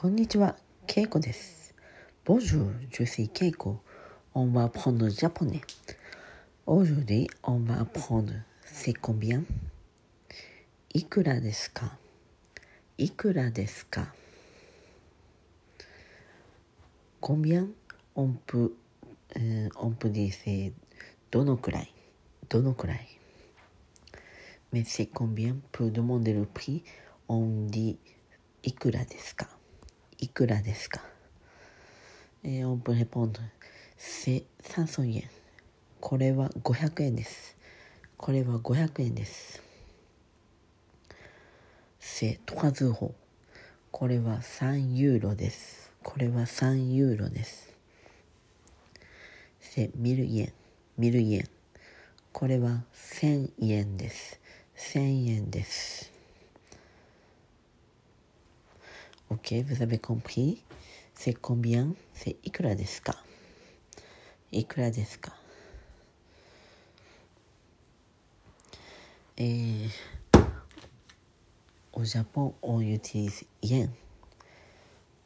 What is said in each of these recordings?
こんにちは、ケイコです。Bonjour, je suis Keiko. On va apprendre le japonais. Aujourd'hui, on va apprendre c'est combien いくらですかいくらですか Combien on peut, euh, on peut dire c'est どのくらいどのくらい Mais c'est combien peut demander le prix On dit いくらですか いくらですか？Et on peut répondre c'est 300円。これは500円です。これは500円です。c'est 3 euros これは3ユーロです。これは3ユーロです。c'est 1000円。1000円。これは1000円です。1000円です。Ok, vous avez compris. C'est combien? C'est ikura desu ka Ikura desu ka Et au Japon, on utilise yen.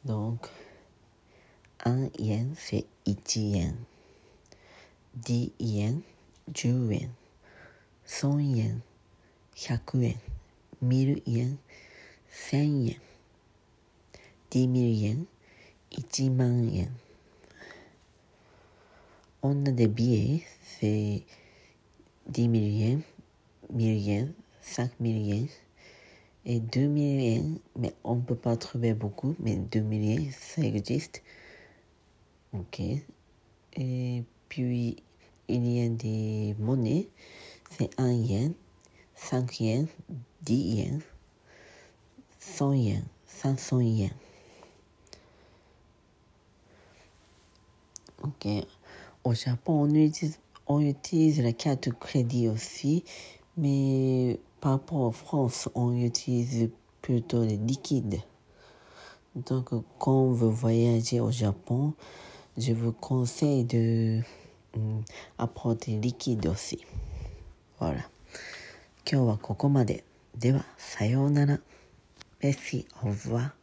Donc, 1 yen, c'est 1 yen. 10 yens, 10 yens. 100 yens, 100 yens. 1000 yens, 1000 yens. 10 000 yen, 1万円。On a des billets, c'est 10 000 yens, 1000 yens, 5 000 yens et 2 000 yens, mais on ne peut pas trouver beaucoup, mais 2 000 yens, ça existe. Ok. Et puis, il y a des monnaies, c'est 1 yen, 5 yens, 10 yens, 100 yens, 500 yens. Ok. Au Japon, on utilise, on utilise la carte de crédit aussi, mais par rapport en France, on utilise plutôt les liquides. Donc, quand vous voyagez au Japon, je vous conseille de hum, apprendre des liquides aussi. Voilà. 今日はここまで。では、さようなら。Merci, au revoir.